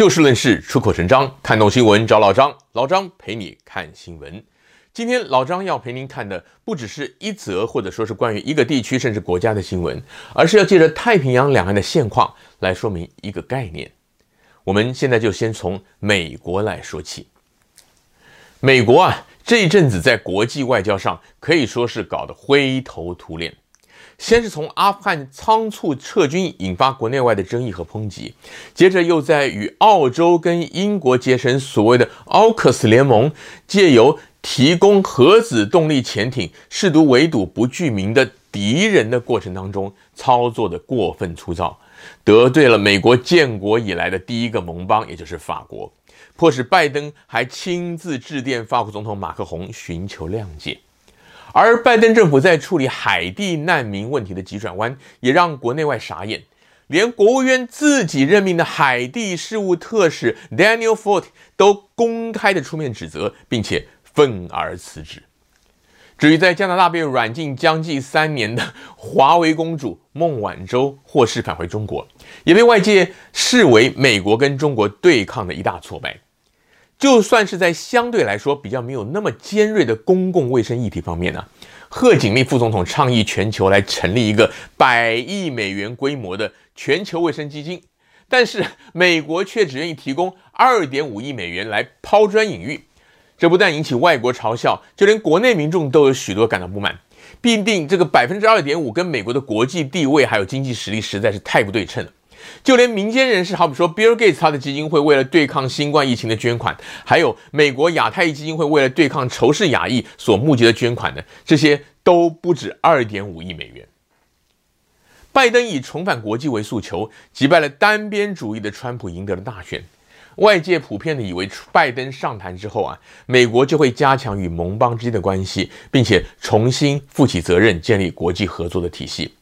就事论事，出口成章，看懂新闻找老张，老张陪你看新闻。今天老张要陪您看的不只是一则，或者说是关于一个地区甚至国家的新闻，而是要借着太平洋两岸的现况来说明一个概念。我们现在就先从美国来说起。美国啊，这一阵子在国际外交上可以说是搞得灰头土脸。先是从阿富汗仓促撤军引发国内外的争议和抨击，接着又在与澳洲跟英国结成所谓的 AUKUS 联盟，借由提供核子动力潜艇，试图围堵不具名的敌人的过程当中，操作的过分粗糙，得罪了美国建国以来的第一个盟邦，也就是法国，迫使拜登还亲自致电法国总统马克宏寻求谅解。而拜登政府在处理海地难民问题的急转弯，也让国内外傻眼，连国务院自己任命的海地事务特使 Daniel Fort 都公开的出面指责，并且愤而辞职。至于在加拿大被软禁将近三年的华为公主孟晚舟获释返回中国，也被外界视为美国跟中国对抗的一大挫败。就算是在相对来说比较没有那么尖锐的公共卫生议题方面呢，贺锦丽副总统倡议全球来成立一个百亿美元规模的全球卫生基金，但是美国却只愿意提供二点五亿美元来抛砖引玉，这不但引起外国嘲笑，就连国内民众都有许多感到不满。毕竟这个百分之二点五跟美国的国际地位还有经济实力实在是太不对称了。就连民间人士，好比说 Bill Gates 他的基金会为了对抗新冠疫情的捐款，还有美国亚太裔基金会为了对抗仇视亚裔所募集的捐款呢，这些都不止二点五亿美元。拜登以重返国际为诉求，击败了单边主义的川普，赢得了大选。外界普遍的以为，拜登上台之后啊，美国就会加强与盟邦之间的关系，并且重新负起责任，建立国际合作的体系。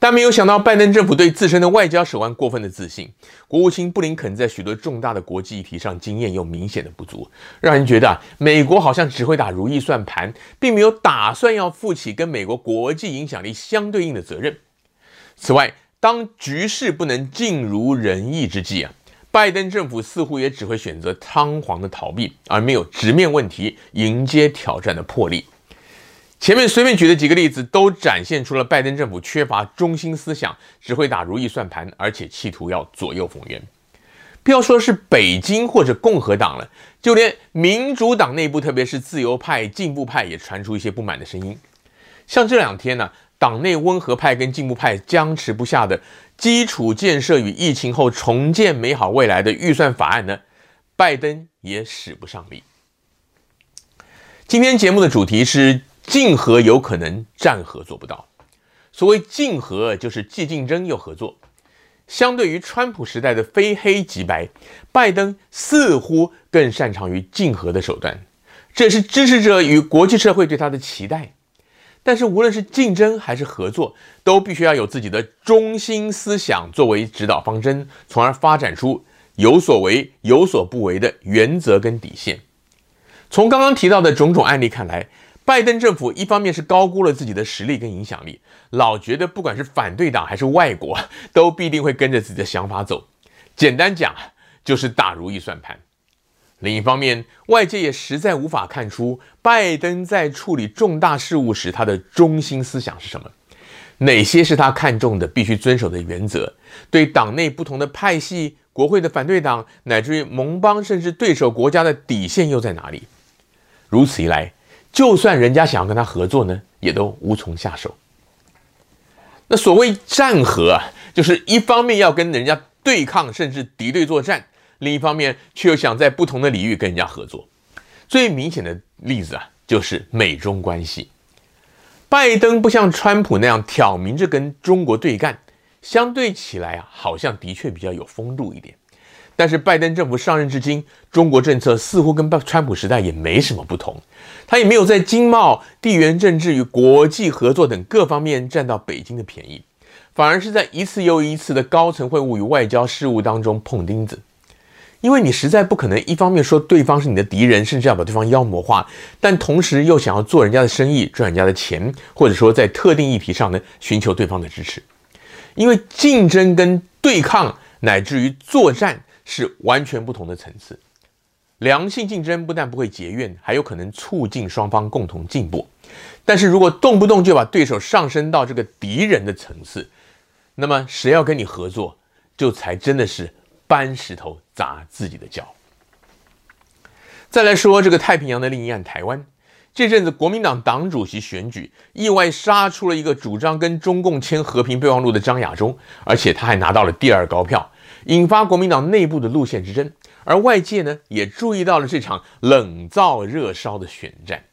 但没有想到，拜登政府对自身的外交手腕过分的自信。国务卿布林肯在许多重大的国际议题上经验又明显的不足，让人觉得啊，美国好像只会打如意算盘，并没有打算要负起跟美国国际影响力相对应的责任。此外，当局势不能尽如人意之际啊，拜登政府似乎也只会选择仓皇的逃避，而没有直面问题、迎接挑战的魄力。前面随便举的几个例子，都展现出了拜登政府缺乏中心思想，只会打如意算盘，而且企图要左右逢源。不要说是北京或者共和党了，就连民主党内部，特别是自由派、进步派，也传出一些不满的声音。像这两天呢，党内温和派跟进步派僵持不下的基础建设与疫情后重建美好未来的预算法案呢，拜登也使不上力。今天节目的主题是。竞合有可能，战合做不到。所谓竞合，就是既竞争又合作。相对于川普时代的非黑即白，拜登似乎更擅长于竞合的手段，这是支持者与国际社会对他的期待。但是，无论是竞争还是合作，都必须要有自己的中心思想作为指导方针，从而发展出有所为有所不为的原则跟底线。从刚刚提到的种种案例看来，拜登政府一方面是高估了自己的实力跟影响力，老觉得不管是反对党还是外国，都必定会跟着自己的想法走。简单讲，就是打如意算盘。另一方面，外界也实在无法看出拜登在处理重大事务时他的中心思想是什么，哪些是他看重的必须遵守的原则，对党内不同的派系、国会的反对党，乃至于盟邦甚至对手国家的底线又在哪里？如此一来。就算人家想要跟他合作呢，也都无从下手。那所谓战和啊，就是一方面要跟人家对抗，甚至敌对作战；另一方面却又想在不同的领域跟人家合作。最明显的例子啊，就是美中关系。拜登不像川普那样挑明着跟中国对干，相对起来啊，好像的确比较有风度一点。但是拜登政府上任至今，中国政策似乎跟川普时代也没什么不同。他也没有在经贸、地缘政治与国际合作等各方面占到北京的便宜，反而是在一次又一次的高层会晤与外交事务当中碰钉子。因为你实在不可能一方面说对方是你的敌人，甚至要把对方妖魔化，但同时又想要做人家的生意、赚人家的钱，或者说在特定议题上呢寻求对方的支持。因为竞争跟对抗乃至于作战。是完全不同的层次。良性竞争不但不会结怨，还有可能促进双方共同进步。但是如果动不动就把对手上升到这个敌人的层次，那么谁要跟你合作，就才真的是搬石头砸自己的脚。再来说这个太平洋的另一岸台湾，这阵子国民党党主席选举意外杀出了一个主张跟中共签和平备忘录的张亚中，而且他还拿到了第二高票，引发国民党内部的路线之争。而外界呢，也注意到了这场冷灶热烧的选战。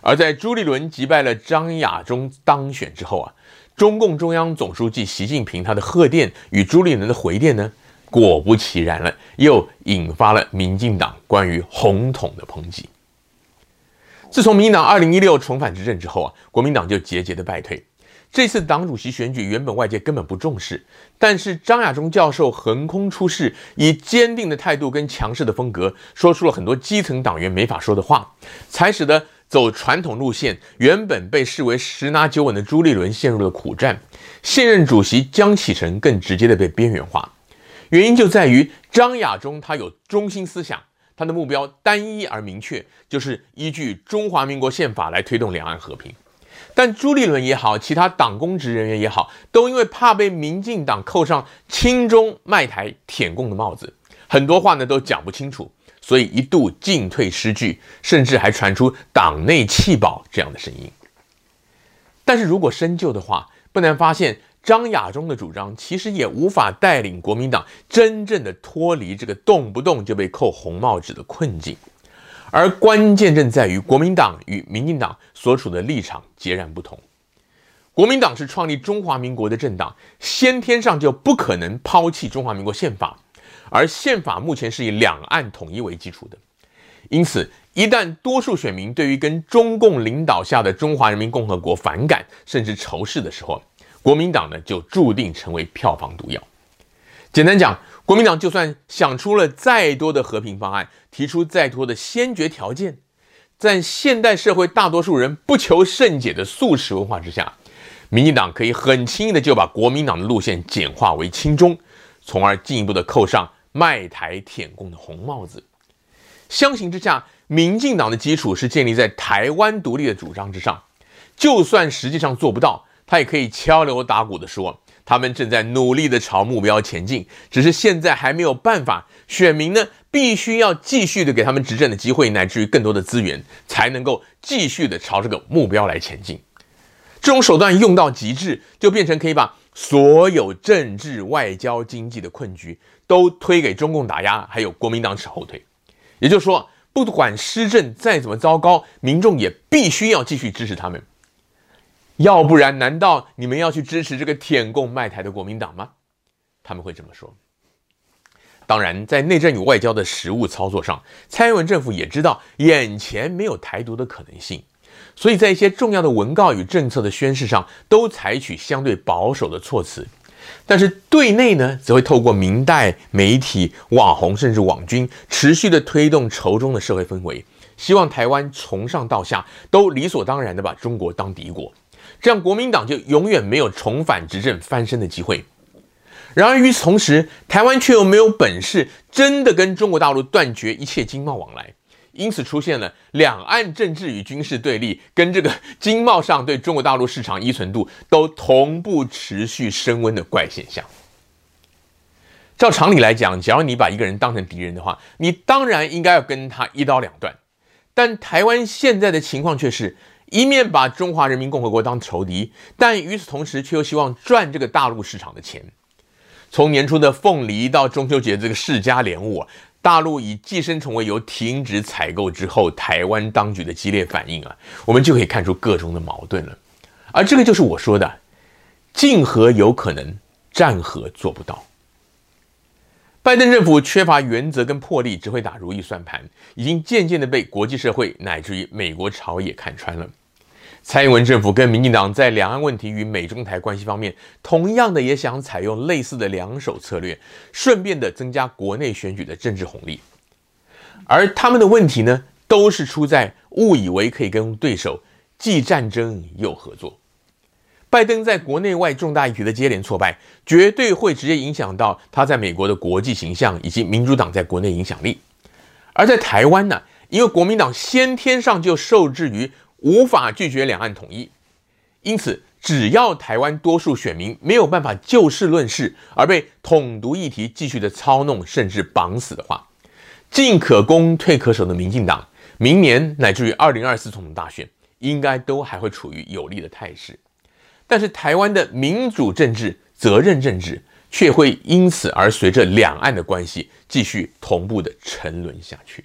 而在朱立伦击败了张亚中当选之后啊，中共中央总书记习近平他的贺电与朱立伦的回电呢，果不其然了，又引发了民进党关于红统的抨击。自从民进党二零一六重返执政之后啊，国民党就节节的败退。这次党主席选举原本外界根本不重视，但是张亚中教授横空出世，以坚定的态度跟强势的风格，说出了很多基层党员没法说的话，才使得走传统路线、原本被视为十拿九稳的朱立伦陷入了苦战，现任主席江启臣更直接的被边缘化。原因就在于张亚中他有中心思想，他的目标单一而明确，就是依据中华民国宪法来推动两岸和平。但朱立伦也好，其他党公职人员也好，都因为怕被民进党扣上亲中卖台舔共的帽子，很多话呢都讲不清楚，所以一度进退失据，甚至还传出党内弃保这样的声音。但是如果深究的话，不难发现，张亚中的主张其实也无法带领国民党真正的脱离这个动不动就被扣红帽子的困境。而关键正在于，国民党与民进党所处的立场截然不同。国民党是创立中华民国的政党，先天上就不可能抛弃中华民国宪法，而宪法目前是以两岸统一为基础的。因此，一旦多数选民对于跟中共领导下的中华人民共和国反感甚至仇视的时候，国民党呢就注定成为票房毒药。简单讲，国民党就算想出了再多的和平方案，提出再多的先决条件，在现代社会大多数人不求甚解的素食文化之下，民进党可以很轻易的就把国民党的路线简化为亲中，从而进一步的扣上卖台舔共的红帽子。相形之下，民进党的基础是建立在台湾独立的主张之上，就算实际上做不到，他也可以敲锣打鼓的说。他们正在努力地朝目标前进，只是现在还没有办法。选民呢，必须要继续的给他们执政的机会，乃至于更多的资源，才能够继续的朝这个目标来前进。这种手段用到极致，就变成可以把所有政治、外交、经济的困局都推给中共打压，还有国民党扯后腿。也就是说，不管施政再怎么糟糕，民众也必须要继续支持他们。要不然，难道你们要去支持这个舔共卖台的国民党吗？他们会这么说。当然，在内政与外交的实务操作上，蔡英文政府也知道眼前没有台独的可能性，所以在一些重要的文告与政策的宣示上，都采取相对保守的措辞。但是对内呢，则会透过民代、媒体、网红甚至网军，持续的推动仇中的社会氛围，希望台湾从上到下都理所当然的把中国当敌国。这样，国民党就永远没有重返执政翻身的机会。然而，与此同时，台湾却又没有本事真的跟中国大陆断绝一切经贸往来，因此出现了两岸政治与军事对立，跟这个经贸上对中国大陆市场依存度都同步持续升温的怪现象。照常理来讲，假如你把一个人当成敌人的话，你当然应该要跟他一刀两断。但台湾现在的情况却是。一面把中华人民共和国当仇敌，但与此同时却又希望赚这个大陆市场的钱。从年初的凤梨到中秋节这个世家莲雾，大陆以寄生虫为由停止采购之后，台湾当局的激烈反应啊，我们就可以看出各种的矛盾了。而这个就是我说的，竞合有可能，战和做不到。拜登政府缺乏原则跟魄力，只会打如意算盘，已经渐渐的被国际社会乃至于美国朝野看穿了。蔡英文政府跟民进党在两岸问题与美中台关系方面，同样的也想采用类似的两手策略，顺便的增加国内选举的政治红利。而他们的问题呢，都是出在误以为可以跟对手既战争又合作。拜登在国内外重大议题的接连挫败，绝对会直接影响到他在美国的国际形象以及民主党在国内影响力。而在台湾呢，因为国民党先天上就受制于无法拒绝两岸统一，因此只要台湾多数选民没有办法就事论事，而被统独议题继续的操弄甚至绑死的话，进可攻退可守的民进党，明年乃至于二零二四总统大选，应该都还会处于有利的态势。但是台湾的民主政治、责任政治却会因此而随着两岸的关系继续同步的沉沦下去。